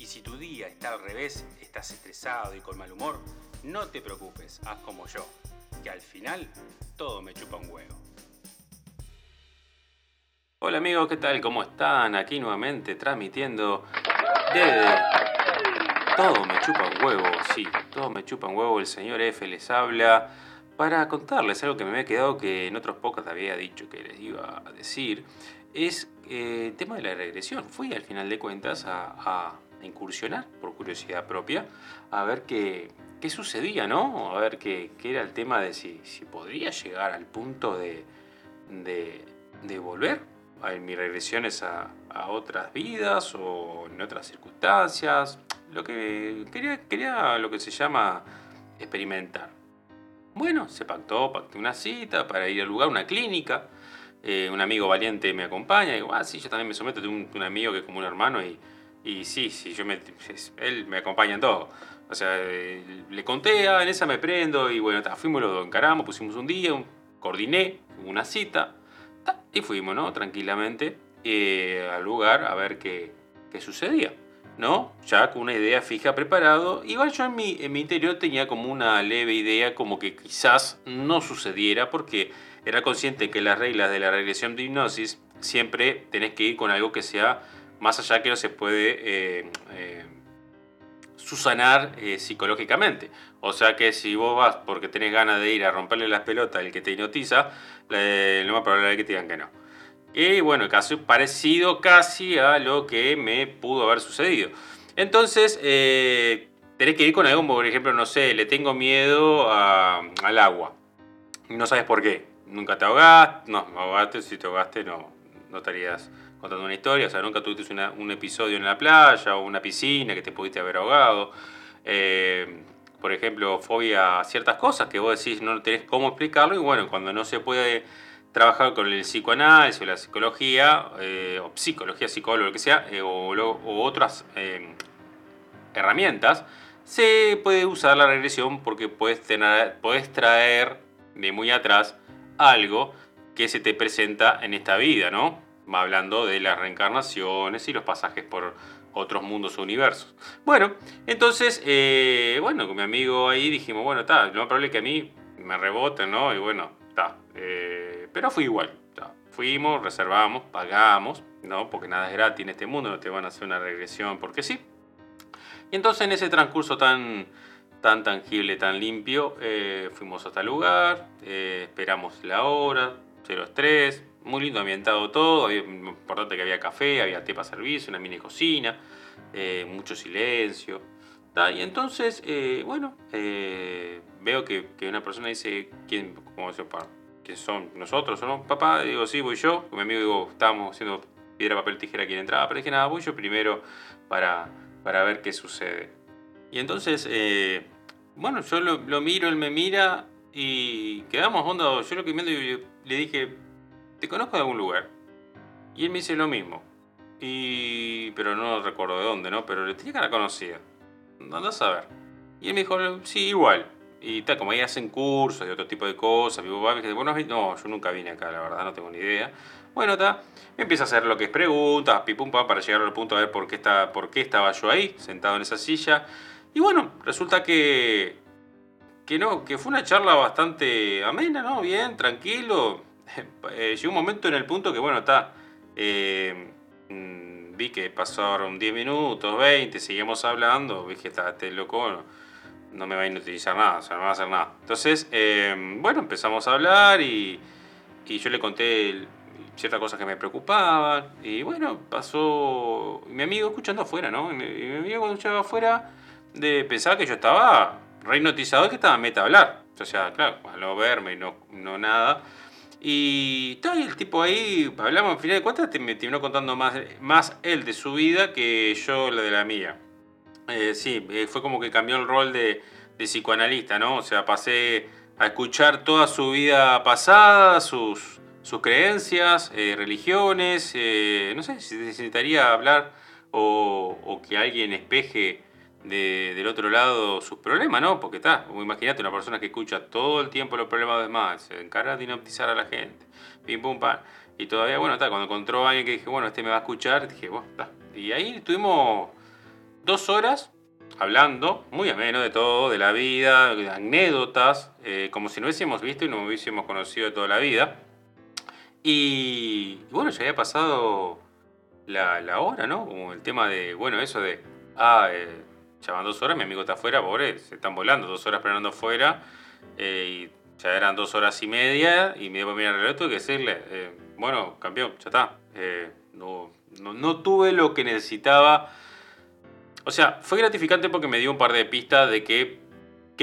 Y si tu día está al revés, estás estresado y con mal humor, no te preocupes, haz como yo, que al final todo me chupa un huevo. Hola amigos, ¿qué tal? ¿Cómo están? Aquí nuevamente transmitiendo desde... Todo me chupa un huevo, sí, todo me chupa un huevo. El señor F les habla para contarles algo que me había quedado que en otros pocos había dicho que les iba a decir. Es eh, el tema de la regresión. Fui al final de cuentas a, incursionar, por curiosidad propia, a ver qué, qué sucedía, ¿no? A ver qué, qué, era el tema de si, si podría llegar al punto de, de, volver en mis regresiones a, a, otras vidas o en otras circunstancias. Lo que quería, quería lo que se llama experimentar. Bueno, se pactó, pacté una cita para ir al lugar, una clínica. Eh, un amigo valiente me acompaña. Y digo, ah, sí, yo también me someto. Tengo un, un amigo que es como un hermano y, y sí, sí, yo me, él me acompaña en todo. O sea, eh, le conté, ah, en esa me prendo y bueno, ta, fuimos, lo encaramos, pusimos un día, un, coordiné una cita ta, y fuimos, ¿no? Tranquilamente eh, al lugar a ver qué, qué sucedía. ¿no? Ya con una idea fija preparado. Igual yo en mi, en mi interior tenía como una leve idea como que quizás no sucediera porque era consciente que las reglas de la regresión de hipnosis siempre tenés que ir con algo que sea más allá que no se puede eh, eh, susanar eh, psicológicamente. O sea que si vos vas porque tenés ganas de ir a romperle las pelotas al que te hipnotiza, lo más probable es que te digan que no. Y bueno, caso parecido casi a lo que me pudo haber sucedido. Entonces, eh, tenés que ir con algo, por ejemplo, no sé, le tengo miedo al agua. No sabes por qué. Nunca te ahogaste, no, ahogaste, si te ahogaste no, no estarías contando una historia, o sea, nunca tuviste un episodio en la playa o una piscina que te pudiste haber ahogado. Eh, por ejemplo, fobia a ciertas cosas que vos decís no tenés cómo explicarlo y bueno, cuando no se puede trabajar con el psicoanálisis o la psicología, eh, o psicología, psicólogo, lo que sea, eh, o, otras herramientas, se puede usar la regresión porque puedes traer de muy atrás algo que se te presenta en esta vida, ¿no? Hablando de las reencarnaciones y los pasajes por otros mundos universos. Bueno, entonces, bueno, con mi amigo ahí dijimos, bueno, está, lo más probable es que a mí me reboten, ¿no? Y bueno, está. Pero fui igual. fuimos, reservamos, pagamos, ¿no? Porque nada es gratis en este mundo, no te van a hacer una regresión porque sí. Y entonces en ese transcurso tan, tan tangible, tan limpio, eh, fuimos hasta el lugar, eh, esperamos la hora, 03, muy lindo ambientado todo, importante que había café, había té para servicio, una mini cocina, eh, mucho silencio. Y entonces, bueno, veo que, que, una persona dice, ¿quién, cómo se que son nosotros, ¿o no? Papá, digo, sí, voy yo. Con mi amigo digo, estábamos haciendo piedra, papel, tijera quien entraba. Pero dije, nada, voy yo primero para, para ver qué sucede. Y entonces, eh, bueno, yo lo, miro, él me mira y quedamos onda. Yo lo que y le dije, ¿te conozco de algún lugar? Y él me dice lo mismo. Y, pero no recuerdo de dónde, ¿no? Pero le tenía cara conocida. Andás a ver. Y él me dijo, sí, igual. Y tal, como ahí hacen cursos y otro tipo de cosas, papá me dice, bueno, no, yo nunca vine acá, la verdad, no tengo ni idea. Bueno, está, empieza a hacer lo que es preguntas, pipum para llegar al punto a ver por qué, está, por qué estaba yo ahí, sentado en esa silla. Y bueno, resulta que, que no, que fue una charla bastante amena, ¿no? Bien, tranquilo. Eh, llegó un momento en el punto que, bueno, está, eh, mm, vi que pasaron 10 minutos, 20, seguimos hablando, vi que estaba este loco, no me va a inutilizar nada, o sea, no va a hacer nada. Entonces, eh, bueno, empezamos a hablar y, yo le conté ciertas cosas que me preocupaban. Y bueno, pasó mi amigo escuchando afuera, ¿no? Y mi, amigo cuando escuchaba afuera de, pensaba que yo estaba re hipnotizado y que estaba meta a hablar. O sea, claro, al no verme y no, no nada. Y, todo, el tipo ahí, hablamos, al final de cuentas, me terminó contando más, más él de su vida que yo la de la mía. Eh, sí, eh, fue como que cambió el rol de, psicoanalista, ¿no? O sea, pasé a escuchar toda su vida pasada, sus, sus creencias, eh, religiones, no sé si necesitaría hablar o, que alguien espeje del otro lado sus problemas, ¿no? Porque está, imagínate una persona que escucha todo el tiempo los problemas de demás, se encarga de hipnotizar a la gente, pim pum pam, y todavía, bueno, está, cuando encontró a alguien que dije, bueno, este me va a escuchar, dije, bueno, está. Y ahí estuvimos dos horas hablando, muy ameno de todo, de la vida, anécdotas, eh, como si no hubiésemos visto y no hubiésemos conocido de toda la vida. Y, bueno, ya había pasado la, hora, ¿no? Como el tema de, bueno, eso de, ah, eh, ya van dos horas, mi amigo está afuera, pobre, se están volando, dos horas esperando afuera, eh, y ya eran dos horas y media, y me dio mirar el reloj, tuve que decirle, eh, bueno, campeón, ya está, no, no, no tuve lo que necesitaba o sea, fue gratificante porque me dio un par de pistas de que,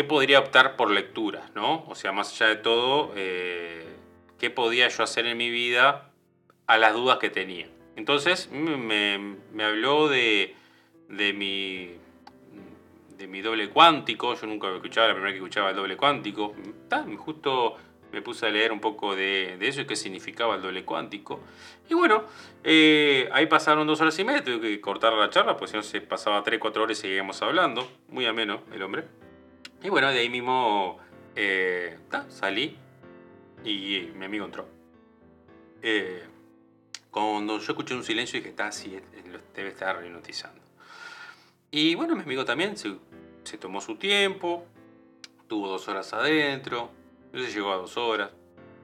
podría optar por lecturas, ¿no? O sea, más allá de todo, eh, qué podía yo hacer en mi vida a las dudas que tenía. Entonces me, habló de, de, mi, de mi doble cuántico. Yo nunca escuchaba, la primera que escuchaba el doble cuántico. justo me puse a leer un poco de, eso y qué significaba el doble cuántico. Y bueno, eh, ahí pasaron dos horas y media, tuve que cortar la charla, pues si no se pasaba tres, cuatro horas y seguíamos hablando. Muy ameno el hombre. Y bueno, de ahí mismo eh, salí y mi amigo entró. Eh, cuando yo escuché un silencio dije, está, sí, debe estar hipnotizando. Y bueno, mi amigo también se, se tomó su tiempo, tuvo dos horas adentro, se llegó a dos horas.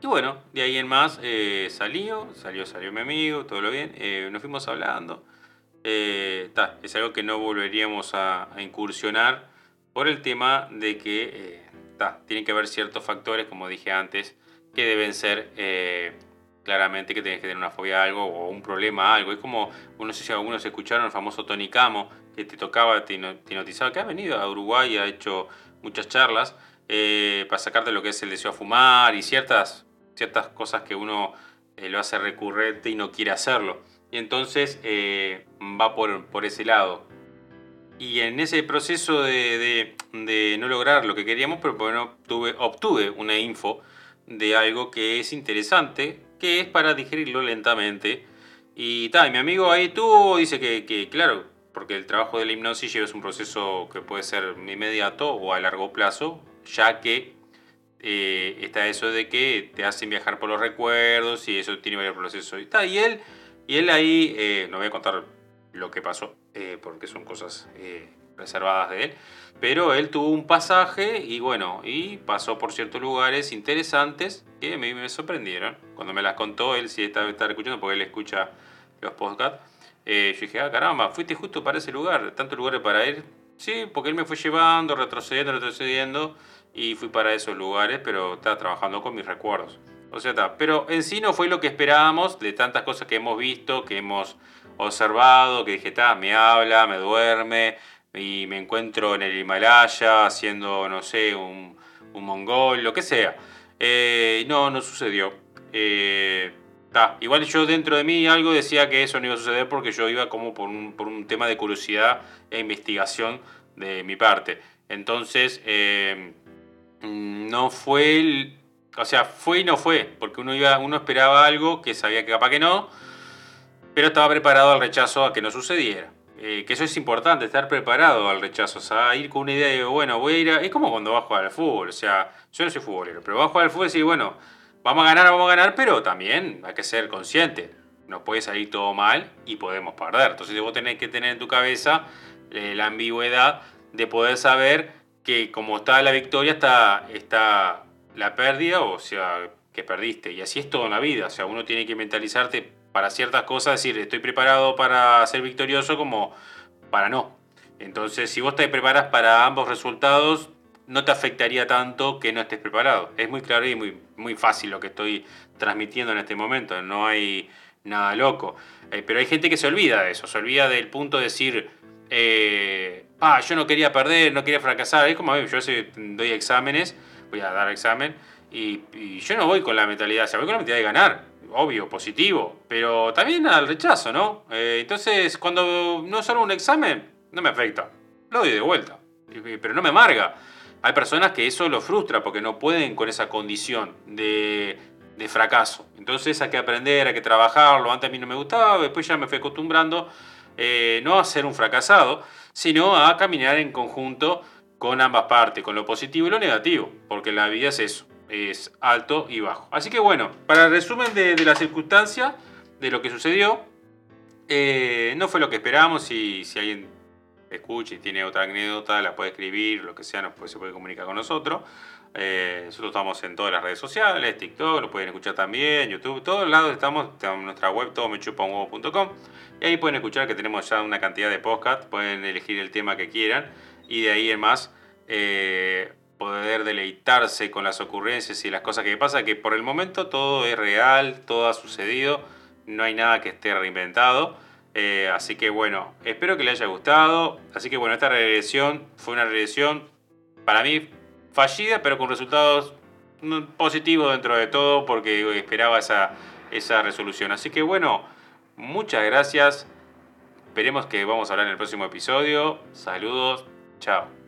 Y bueno, de ahí en más eh, salió, salió, salió mi amigo, todo lo bien. Eh, nos fuimos hablando. Eh, es algo que no volveríamos a, incursionar por el tema de que tienen que haber ciertos factores, como dije antes, que deben ser claramente que tienes que tener una fobia a algo o un problema a algo. Es como, no sé si algunos escucharon el famoso Tony Camo, que te tocaba, te hipnotizaba, que ha venido a Uruguay, ha hecho muchas charlas eh, para sacarte lo que es el deseo a fumar y ciertas, ciertas cosas que uno eh, lo hace recurrente y no quiere hacerlo. Y entonces eh, va por, por, ese lado. Y en ese proceso de, de, no lograr lo que queríamos, pero bueno, tuve, obtuve una info de algo que es interesante, que es para digerirlo lentamente. Y tal, mi amigo ahí tuvo, dice que, que, claro, porque el trabajo de la hipnosis lleva un proceso que puede ser inmediato o a largo plazo, ya que eh, está eso de que te hacen viajar por los recuerdos y eso tiene varios procesos. Y, está, y, él, y él ahí, eh, no voy a contar lo que pasó, eh, porque son cosas reservadas de él, pero él tuvo un pasaje y bueno, y pasó por ciertos lugares interesantes que a mí me sorprendieron. Cuando me las contó, él sí estaba, estaba escuchando, porque él escucha los podcasts. Yo dije, ah, caramba, fuiste justo para ese lugar, tantos lugares para ir. Sí, porque él me fue llevando, retrocediendo, retrocediendo y fui para esos lugares, pero estaba trabajando con mis recuerdos. O sea, está. Pero en sí no fue lo que esperábamos de tantas cosas que hemos visto, que hemos observado, que dije, está, me habla, me duerme y me encuentro en el Himalaya haciendo, no sé, un, un mongol, lo que sea. Eh, no, no sucedió. Eh, Igual yo dentro de mí algo decía que eso no iba a suceder porque yo iba como por un, por un tema de curiosidad e investigación de mi parte. Entonces, Mm, no fue o sea, fue y no fue, porque uno iba, uno esperaba algo que sabía que capaz que no, pero estaba preparado al rechazo a que no sucediera. Eh, que eso es importante, estar preparado al rechazo, o sea, ir con una idea de, bueno, voy a ir a... Es como cuando vas a jugar al fútbol, o sea, yo no soy futbolero, pero vas a jugar al fútbol y decir, bueno, vamos a ganar, vamos a ganar, pero también hay que ser consciente. No puede salir todo mal y podemos perder. Entonces vos tenés que tener en tu cabeza eh, la ambigüedad de poder saber que como está la victoria, está, está la pérdida, o sea, que perdiste. Y así es todo en la vida. O sea, uno tiene que mentalizarte para ciertas cosas, decir, estoy preparado para ser victorioso como para no. Entonces, si vos te preparas para ambos resultados, no te afectaría tanto que no estés preparado. Es muy claro y muy, muy fácil lo que estoy transmitiendo en este momento. No hay nada loco. Eh, pero hay gente que se olvida de eso, se olvida del punto de decir, eh, ah, yo no quería perder, no quería fracasar. Es como yo doy exámenes, voy a dar examen, y, yo no voy con la mentalidad, o sea, voy con la mentalidad de ganar, obvio, positivo, pero también al rechazo, ¿no? Eh, entonces, cuando no solo un examen, no me afecta. lo doy de vuelta. Pero no me amarga. Hay personas que eso lo frustra porque no pueden con esa condición de, de fracaso. Entonces hay que aprender, hay que trabajarlo. Antes a mí no me gustaba, después ya me fui acostumbrando eh, no a ser un fracasado, sino a caminar en conjunto con ambas partes, con lo positivo y lo negativo, porque la vida es eso, es alto y bajo. Así que bueno, para el resumen de, la circunstancia, de lo que sucedió, eh, no fue lo que esperamos y si alguien escucha y tiene otra anécdota, la puede escribir, lo que sea, nos se puede comunicar con nosotros. Eh, nosotros estamos en todas las redes sociales, TikTok, lo pueden escuchar también, YouTube, todos lados estamos, en nuestra web todomechupanhuevo.com y ahí pueden escuchar que tenemos ya una cantidad de podcast, pueden elegir el tema que quieran y de ahí en más eh, poder deleitarse con las ocurrencias y las cosas que pasan, que por el momento todo es real, todo ha sucedido, no hay nada que esté reinventado. Eh, así que bueno, espero que les haya gustado. Así que bueno, esta regresión fue una regresión para mí fallida, pero con resultados positivos dentro de todo, porque esperaba esa, esa resolución. Así que bueno, muchas gracias. Esperemos que vamos a hablar en el próximo episodio. Saludos. Chao.